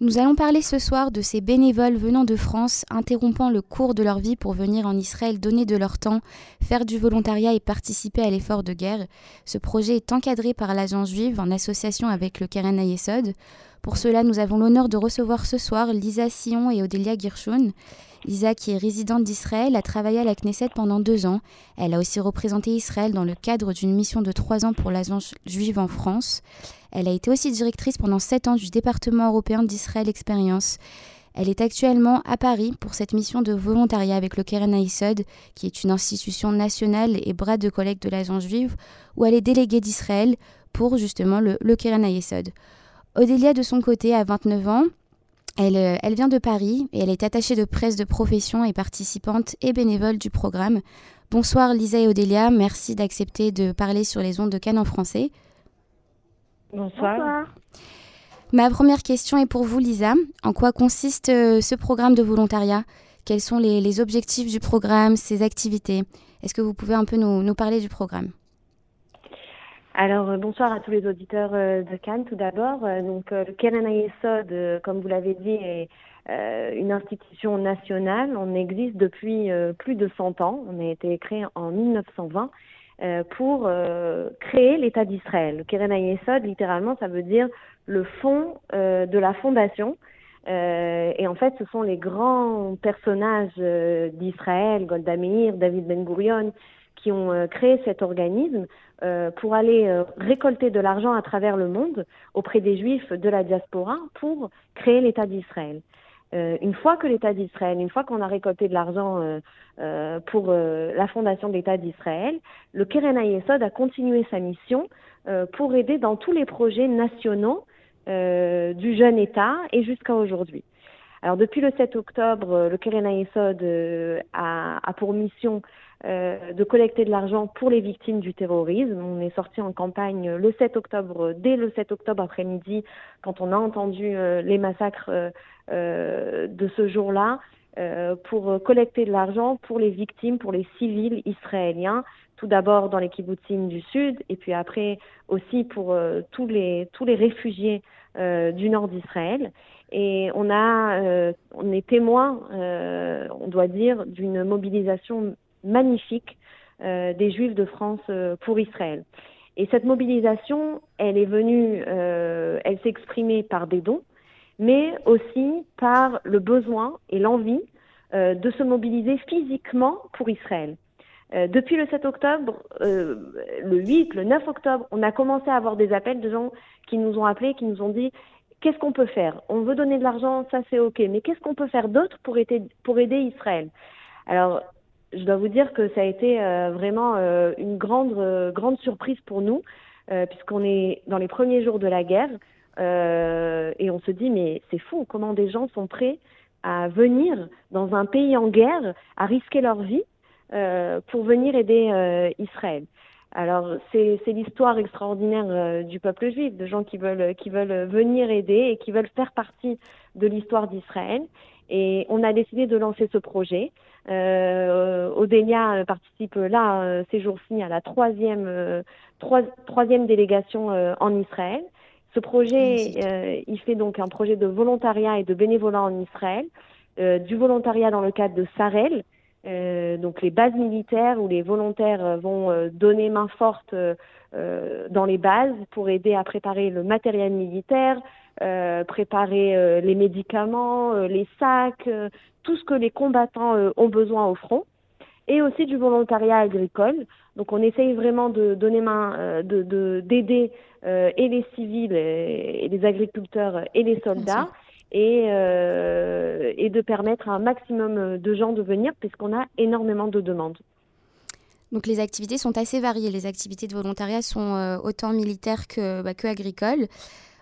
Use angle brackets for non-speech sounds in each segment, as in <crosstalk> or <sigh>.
Nous allons parler ce soir de ces bénévoles venant de France, interrompant le cours de leur vie pour venir en Israël donner de leur temps, faire du volontariat et participer à l'effort de guerre. Ce projet est encadré par l'agence juive en association avec le Keren Ayesod. Pour cela, nous avons l'honneur de recevoir ce soir Lisa Sion et Odelia Girshun. Lisa, qui est résidente d'Israël, a travaillé à la Knesset pendant deux ans. Elle a aussi représenté Israël dans le cadre d'une mission de trois ans pour l'agence juive en France. Elle a été aussi directrice pendant sept ans du département européen d'Israël Expérience. Elle est actuellement à Paris pour cette mission de volontariat avec le Keren Aïsod, qui est une institution nationale et bras de collègue de l'agence juive, où elle est déléguée d'Israël pour justement le, le Keren. Odélia, de son côté, a 29 ans. Euh, elle, vient de Paris et elle est attachée de presse de profession et participante et bénévole du programme. Bonsoir Lisa et Odélia, merci d'accepter de parler sur les ondes de Cannes en français. Bonsoir. Ma première question est pour vous Lisa. En quoi consiste euh, ce programme de volontariat? Quels sont les, objectifs du programme, ses activités? Est-ce que vous pouvez un peu nous parler du programme? Alors euh, bonsoir à tous les auditeurs euh, de Cannes tout d'abord. Euh, donc le Keren Ayesod, comme vous l'avez dit, est une institution nationale. On existe depuis plus de 100 ans. On a été créé en 1920 pour créer l'État d'Israël. Le Keren Ayesod, littéralement, ça veut dire le fond de la fondation. et en fait, ce sont les grands personnages d'Israël, Golda Meir, David Ben Gurion, qui ont créé cet organisme euh, pour aller euh, récolter de l'argent à travers le monde auprès des juifs de la diaspora pour créer l'État d'Israël. Euh, une fois que l'État d'Israël, une fois qu'on a récolté de l'argent pour la fondation de l'État d'Israël, le Keren Ayesod a continué sa mission pour aider dans tous les projets nationaux du jeune État et jusqu'à aujourd'hui. Alors depuis le 7 octobre, le Keren Ayesod a, a, pour mission euh, de collecter de l'argent pour les victimes du terrorisme. On est sorti en campagne le 7 octobre, dès le 7 octobre après-midi, quand on a entendu euh, les massacres euh, de ce jour-là, pour collecter de l'argent pour les victimes, pour les civils israéliens, tout d'abord dans les kibbutzim du sud, et puis après aussi pour tous les tous les réfugiés du nord d'Israël. Et on a, on est témoin, on doit dire, d'une mobilisation magnifique euh, des Juifs de France euh, pour Israël. Et cette mobilisation, elle est venue, euh, elle s'est par des dons, mais aussi par le besoin et l'envie de se mobiliser physiquement pour Israël. depuis le 7 octobre, le 8, le 9 octobre, on a commencé à avoir des appels de gens qui nous ont appelés, qui nous ont dit qu'est-ce qu'on peut faire? On veut donner de l'argent, ça c'est ok, mais qu'est-ce qu'on peut faire d'autre pour aider, Israël? Alors, je dois vous dire que ça a été euh, vraiment euh, une grande, euh, grande surprise pour nous, puisqu'on est dans les premiers jours de la guerre et on se dit mais c'est fou comment des gens sont prêts à venir dans un pays en guerre, à risquer leur vie pour venir aider Israël. Alors c'est l'histoire extraordinaire du peuple juif, de gens qui veulent qui veulent venir aider et qui veulent faire partie de l'histoire d'Israël. Et on a décidé de lancer ce projet. Euh, Odenia participe là euh, ces jours-ci à la troisième, euh, troisième délégation euh, en Israël. Ce projet, il fait donc un projet de volontariat et de bénévolat en Israël, du volontariat dans le cadre de Sarel, donc les bases militaires où les volontaires vont donner main forte dans les bases pour aider à préparer le matériel militaire, préparer les médicaments, les sacs, tout ce que les combattants euh, ont besoin au front, et aussi du volontariat agricole. Donc on essaye vraiment de donner main, euh, de d'aider euh, et les civils et, les agriculteurs et les soldats. Et, et de permettre à un maximum de gens de venir puisqu'on a énormément de demandes. Donc les activités sont assez variées. Les activités de volontariat sont autant militaires que, bah, agricoles.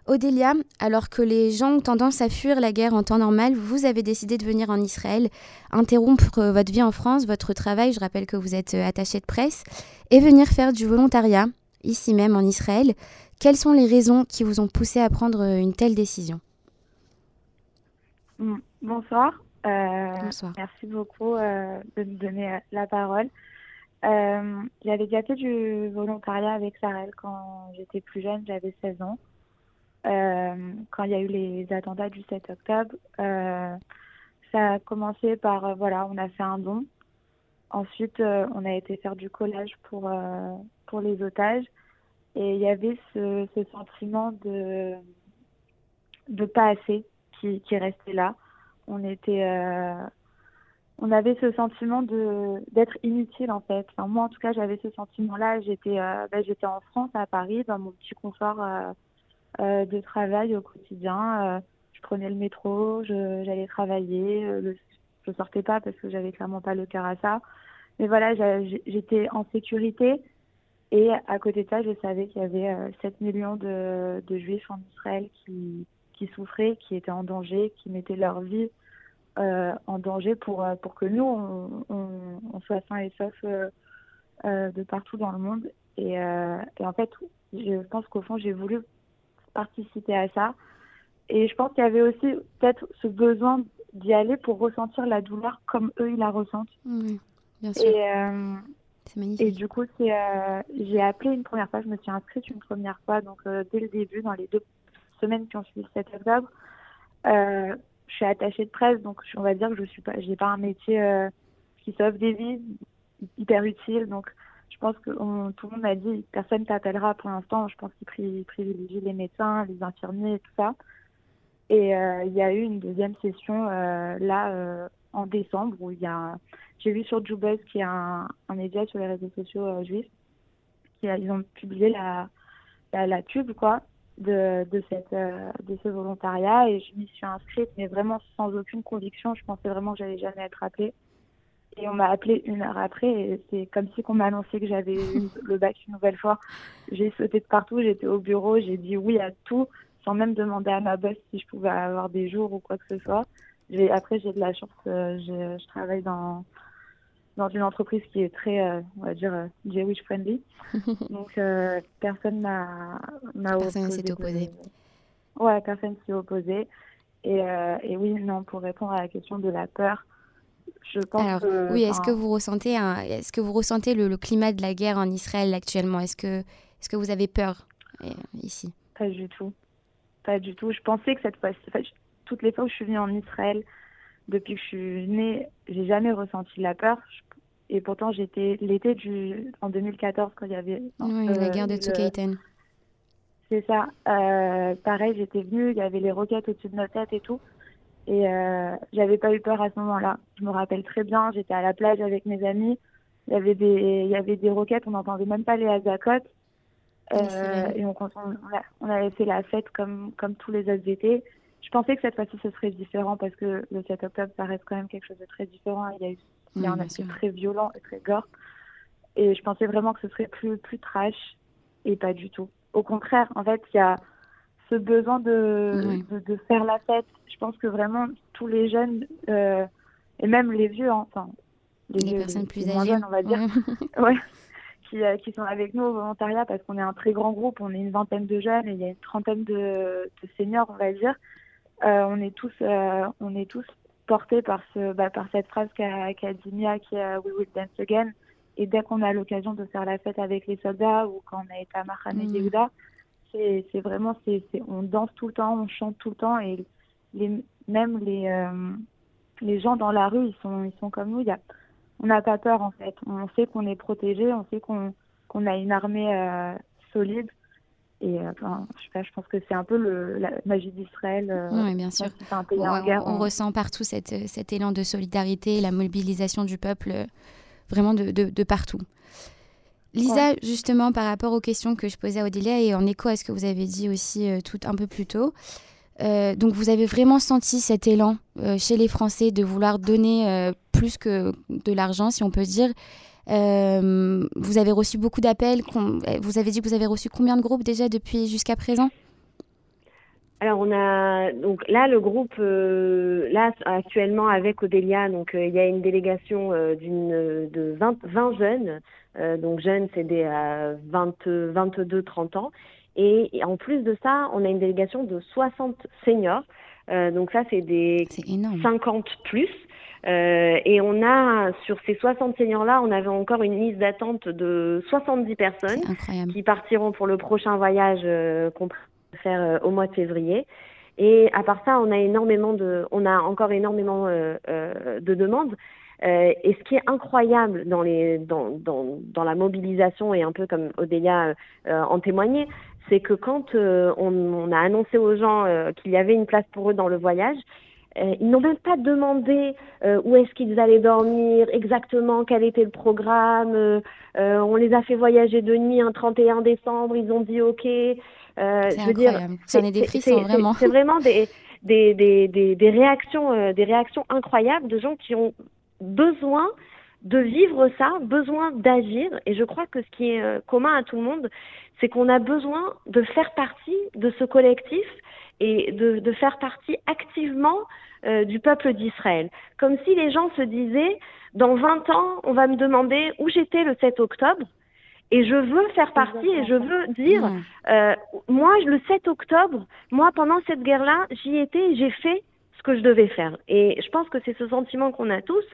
Odélia, alors que les gens ont tendance à fuir la guerre en temps normal, vous avez décidé de venir en Israël, interrompre euh, votre vie en France, votre travail, je rappelle que vous êtes euh, attaché de presse, et venir faire du volontariat, ici même en Israël. Quelles sont les raisons qui vous ont poussé à prendre euh, une telle décision? Mm, Bonsoir. Bonsoir. Merci beaucoup de me donner la parole. J'avais déjà fait du volontariat avec Sarel quand j'étais plus jeune, j'avais 16 ans. quand il y a eu les attentats du 7 octobre. ça a commencé par, voilà, on a fait un don. Ensuite, on a été faire du collage pour, pour les otages. Et il y avait ce, ce sentiment de, de pas assez qui, qui restait là. On était on avait ce sentiment de d'être inutile en fait. Enfin, moi en tout cas j'avais ce sentiment-là. J'étais euh, ben, j'étais en France à Paris dans mon petit confort euh, euh, de travail au quotidien. je prenais le métro, j'allais travailler. Le, je sortais pas parce que j'avais clairement pas le cœur à ça. Mais voilà j'étais en sécurité et à côté de ça je savais qu'il y avait 7 millions de juifs en Israël qui qui souffraient, qui étaient en danger, qui mettaient leur vie euh, en danger pour, euh, pour que nous, on, on, soit sains et saufs euh, de partout dans le monde. Et, et en fait, je pense qu'au fond, j'ai voulu participer à ça. Et je pense qu'il y avait aussi peut-être ce besoin d'y aller pour ressentir la douleur comme eux, ils la ressentent. Oui, bien sûr. Et, du coup, j'ai appelé une première fois, je me suis inscrite une première fois, donc dès le début, dans les deux semaines qui ont suivi le 7 octobre. Euh, je suis attachée de presse, donc on va dire que je suis pas, j'ai pas un métier euh, qui sauve des vies, hyper utile. Donc je pense que tout le monde m'a dit, personne t'appellera pour l'instant. Je pense qu'ils privilégient les médecins, les infirmiers et tout ça. Et euh, il y a eu une deuxième session là en décembre où il y a, j'ai vu sur Jubuzz qui est un, un, média sur les réseaux sociaux juifs, qui ils ont publié la, la, la pub quoi de, de, cette, euh, de ce volontariat et je m'y suis inscrite, mais vraiment sans aucune conviction. Je pensais vraiment que j'allais jamais être appelée. Et on m'a appelée une heure après et c'est comme si qu'on m'a annoncé que j'avais eu <laughs> le bac une nouvelle fois. J'ai sauté de partout, j'étais au bureau, j'ai dit oui à tout sans même demander à ma boss si je pouvais avoir des jours ou quoi que ce soit. Après, j'ai de la chance, euh, je travaille dans dans une entreprise qui est très, euh, on va dire, euh, Jewish friendly. <laughs> Donc, euh, personne m'a Personne s'est opposé. Ouais, personne s'est opposé. Et, et, oui, non, pour répondre à la question de la peur, je pense Alors, que, oui, est-ce que vous ressentez, est-ce que vous ressentez le, climat de la guerre en Israël actuellement? Est-ce que, est-ce que vous avez peur ici? Pas du tout. Pas du tout. Je pensais que cette fois, toutes les fois où je suis venue en Israël, depuis que je suis née, j'ai jamais ressenti la peur. Et pourtant, j'étais l'été du en 2014 quand il y avait oui, la guerre de Tsukaiten. C'est ça. Euh, pareil, j'étais venue, il y avait les roquettes au-dessus de nos têtes et tout. Et euh, j'avais pas eu peur à ce moment-là. Je me rappelle très bien, j'étais à la plage avec mes amis. Il y avait des, il y avait des roquettes, on n'entendait même pas les azacotes. Euh, et on, on, avait fait la fête comme, comme tous les autres étés je pensais que cette fois-ci ce serait différent parce que le 7 octobre ça reste quand même quelque chose de très différent. Il y a eu il y a un aspect très violent et très gore. Et je pensais vraiment que ce serait plus plus trash et pas du tout. Au contraire, en fait, il y a ce besoin de, de, faire la fête. Je pense que vraiment tous les jeunes euh, et même les vieux, hein, enfin les, personnes plus âgées, on va dire, <laughs> ouais. qui, euh, qui, sont avec nous au volontariat parce qu'on est un très grand groupe, on est une vingtaine de jeunes et il y a une trentaine de, de seniors, on va dire. Euh, on est tous, euh, on est tous portés par ce, bah, par cette phrase qu'a qu dit Mia, qui est We will dance again. Et dès qu'on a l'occasion de faire la fête avec les soldats ou quand on été à Mahane et mmh. Yehuda, c'est vraiment, c'est on danse tout le temps, on chante tout le temps et les, même les, euh, les gens dans la rue, ils sont, ils sont comme nous. Y a, on n'a pas peur en fait. On sait qu'on est protégé, on sait qu'on qu'on a une armée solide et euh, enfin, je, sais pas, je pense que c'est un peu le, la magie d'Israël. Euh, oui, bien sûr. Un pays en guerre, on, ressent partout cette, cet élan de solidarité, la mobilisation du peuple, euh, vraiment de, de, partout. Lisa, justement, par rapport aux questions que je posais à Odélia et en écho à ce que vous avez dit aussi tout un peu plus tôt, donc vous avez vraiment senti cet élan chez les Français de vouloir donner plus que de l'argent, si on peut dire, euh, vous avez reçu beaucoup d'appels. Vous avez dit que vous avez reçu combien de groupes déjà depuis jusqu'à présent? Alors on a donc là le groupe euh, là actuellement avec Odélia donc euh, il y a une délégation d'une de 20, 20 jeunes. Donc jeunes c'est des 20 22 30 ans. Et, et, en plus de ça on a une délégation de 60 seniors. Donc ça c'est des 50 plus euh, et on a, sur ces 60 seniors-là, on avait encore une liste d'attente de 70 personnes qui partiront pour le prochain voyage euh, faire au mois de février. Et à part ça, on a énormément de, on a encore énormément de demandes. et ce qui est incroyable dans, les, dans, dans, dans, la mobilisation, et un peu comme Odélia en témoignait, c'est que quand on, on, a annoncé aux gens qu'il y avait une place pour eux dans le voyage, euh, ils n'ont même pas demandé euh, où est-ce qu'ils allaient dormir, exactement quel était le programme. Euh, on les a fait voyager de nuit un 31 décembre, ils ont dit OK. c'est incroyable. J'en ai des frissons, vraiment. C'est vraiment des, des, des, des, des réactions, des réactions incroyables de gens qui ont besoin de vivre ça, besoin d'agir. Et je crois que ce qui est commun à tout le monde, c'est qu'on a besoin de faire partie de ce collectif et de, de faire partie activement euh, du peuple d'Israël. Comme si les gens se disaient, dans 20 ans, on va me demander où j'étais le 7 octobre. Et je veux faire partie et je veux dire, euh, moi, le 7 octobre, moi, pendant cette guerre-là, j'y étais et j'ai fait ce que je devais faire. Et je pense que c'est ce sentiment qu'on a tous,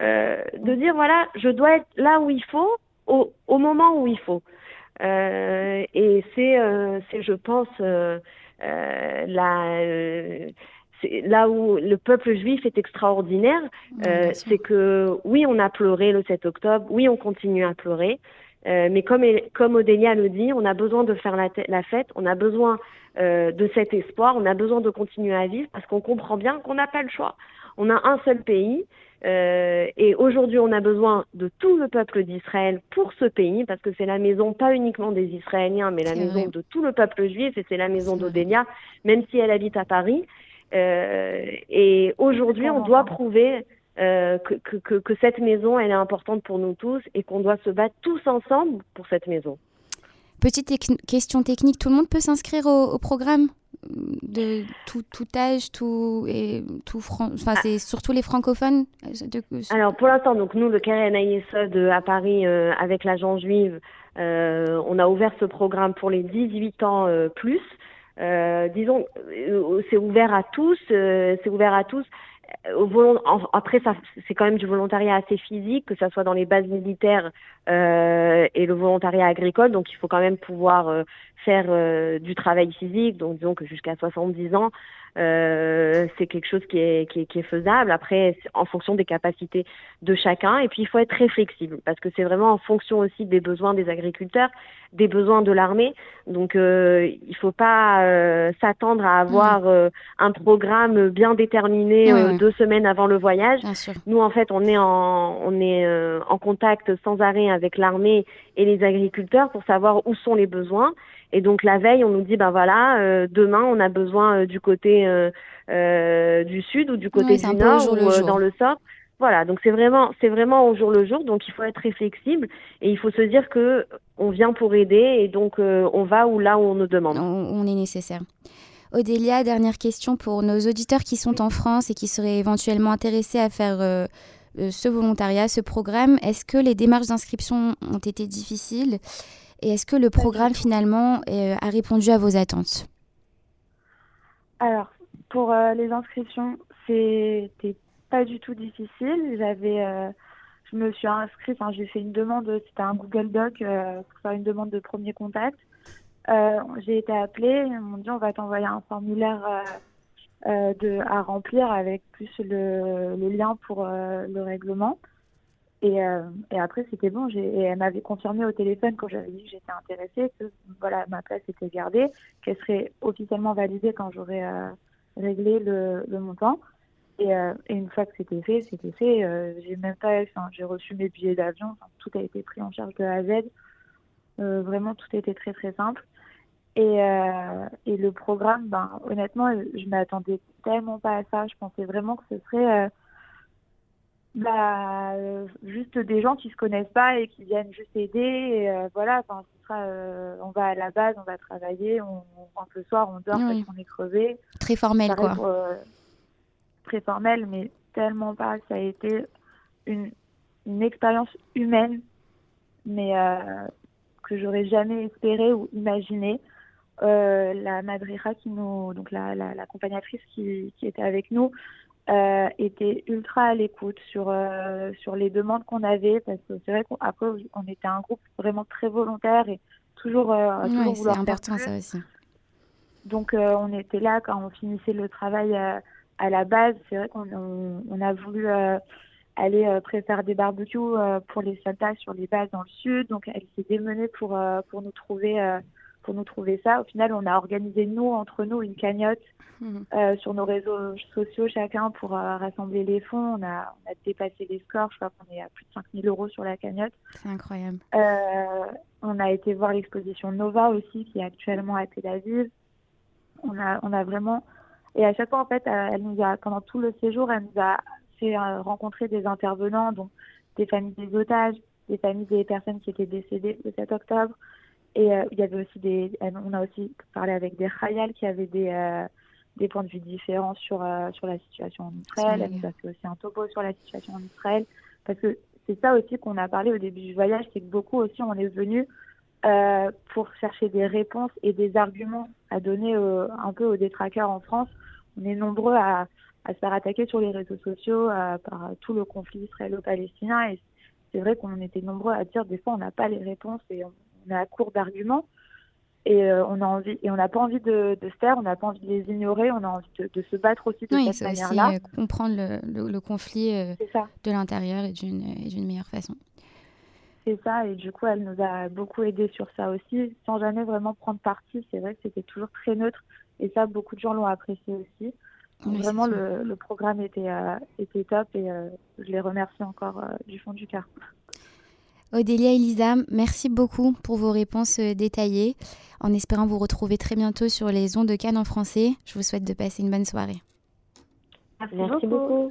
euh, de dire, voilà, je dois être là où il faut, au, au moment où il faut. Euh, et c'est, c'est, je pense, la, euh, là où le peuple juif est extraordinaire, euh, c'est que oui, on a pleuré le 7 octobre, oui, on continue à pleurer, euh, mais comme, comme Odélia le dit, on a besoin de faire la, la fête, on a besoin euh, de cet espoir, on a besoin de continuer à vivre parce qu'on comprend bien qu'on n'a pas le choix. On a un seul pays euh, et aujourd'hui, on a besoin de tout le peuple d'Israël pour ce pays, parce que c'est la maison pas uniquement des Israéliens, mais la maison de tout le peuple juif, et c'est la maison d'Odélia, même si elle habite à Paris. Euh, et aujourd'hui, on doit prouver euh, que, que, que, cette maison, elle est importante pour nous tous, et qu'on doit se battre tous ensemble pour cette maison. Petite question technique, tout le monde peut s'inscrire au, au programme? De tout, tout, âge, tout et tout enfin ah. c'est surtout les francophones. De... Alors pour l'instant donc nous le Keren Ayesod à Paris euh, avec l'agence juive, euh, on a ouvert ce programme pour les 18 ans euh, plus. Euh, disons c'est ouvert à tous, c'est ouvert à tous. Après, ça, c'est quand même du volontariat assez physique, que ça soit dans les bases militaires euh, et le volontariat agricole. Donc, il faut quand même pouvoir euh, faire euh, du travail physique. Donc, disons que jusqu'à 70 ans, euh, c'est quelque chose qui est, qui est, qui, est, faisable. Après, en fonction des capacités de chacun. Et puis, il faut être très flexible parce que c'est vraiment en fonction aussi des besoins des agriculteurs, des besoins de l'armée. Donc, euh, il faut pas euh, s'attendre à avoir mmh. un programme bien déterminé mmh. deux semaines avant le voyage. Nous, en fait, on est en, on est en contact sans arrêt avec l'armée et les agriculteurs pour savoir où sont les besoins. Et donc la veille, on nous dit ben voilà, euh, demain on a besoin euh, du côté euh, du sud ou du côté du nord ou dans le sort. Voilà, donc c'est vraiment c'est vraiment au jour le jour, donc il faut être très flexible et il faut se dire que on vient pour aider et donc on va où là où on nous demande. On, est nécessaire. Odélia, dernière question pour nos auditeurs qui sont en France et qui seraient éventuellement intéressés à faire ce volontariat, ce programme. Est-ce que les démarches d'inscription ont été difficiles et est-ce que le programme finalement euh, a répondu à vos attentes? Alors, pour euh, les inscriptions, c'était pas du tout difficile. J'avais, euh, je me suis inscrite, j'ai fait une demande, c'était un Google Doc pour faire une demande de premier contact. j'ai été appelée, ils m'ont dit on va t'envoyer un formulaire de, à remplir avec plus le, lien pour le règlement. Et, euh, et après, c'était bon. Et elle m'avait confirmé au téléphone quand j'avais dit que j'étais intéressée que voilà, ma place était gardée, qu'elle serait officiellement validée quand j'aurais euh, réglé le, montant. Et, euh, et, une fois que c'était fait, c'était fait. Euh, j'ai même pas, j'ai reçu mes billets d'avion. tout a été pris en charge de A à Z. Euh, vraiment, tout était très très simple. Et, et le programme, ben, honnêtement, je m'attendais tellement pas à ça. Je pensais vraiment que ce serait bah, euh, juste des gens qui se connaissent pas et qui viennent juste aider. Et, euh, voilà, enfin, ce sera, euh, on va à la base, on va travailler, on, on rentre le soir, on dort parce qu'on est crevé. Très formel, quoi. très formel, mais tellement pas. Ça a été une, une expérience humaine, mais que j'aurais jamais espéré ou imaginé. La madrira qui nous, donc la, la, l'accompagnatrice qui, qui était avec nous, euh, était ultra à l'écoute sur euh, sur les demandes qu'on avait parce que c'est vrai qu'après on était un groupe vraiment très volontaire et toujours, euh, toujours c'est important ça aussi Donc on était là quand on finissait le travail à la base. C'est vrai qu'on on, a voulu aller préparer des barbecues pour les soldats sur les bases dans le sud. Donc elle s'est démenée pour, pour nous trouver pour nous trouver ça. Au final, on a organisé nous entre nous une cagnotte Mhm. Euh, sur nos réseaux sociaux chacun pour euh, rassembler les fonds. On a, on a, dépassé les scores. Je crois qu'on est à plus de 5000 euros sur la cagnotte. C'est incroyable. Euh, on a été voir l'exposition Nova aussi, qui est actuellement à Tel Aviv. On a, on a vraiment. Et à chaque fois, en fait, elle nous a, pendant tout le séjour, elle nous a fait rencontrer des intervenants, donc des familles des otages, des familles des personnes qui étaient décédées le 7 octobre. Et il y avait aussi des, on a aussi parlé avec des khayals qui avaient des, des points de vue différents sur, euh, sur la situation en Israël. Elle nous a fait aussi un topo sur la situation en Israël. Parce que c'est ça aussi qu'on a parlé au début du voyage, c'est que beaucoup aussi on est venu euh, pour chercher des réponses et des arguments à donner un peu aux détraqueurs en France. On est nombreux à, à se faire attaquer sur les réseaux sociaux euh, par tout le conflit israélo-palestinien. Et c'est vrai qu'on était nombreux à dire des fois on n'a pas les réponses et on, on est à court d'arguments et euh, on a envie et on n'a pas envie de, de, se taire, on n'a pas envie de les ignorer, on a envie de, se battre aussi de cette manière-là. Euh, comprendre le, le, conflit euh, de l'intérieur et d'une meilleure façon. C'est ça, et du coup, elle nous a beaucoup aidé sur ça aussi, sans jamais vraiment prendre parti. C'est vrai que c'était toujours très neutre, et ça, beaucoup de gens l'ont apprécié aussi. vraiment, le, le, programme était, était top, et je les remercie encore du fond du cœur. Odélia et Lisa, merci beaucoup pour vos réponses euh, détaillées. En espérant vous retrouver très bientôt sur les ondes de Cannes en français, je vous souhaite de passer une bonne soirée. Merci, beaucoup.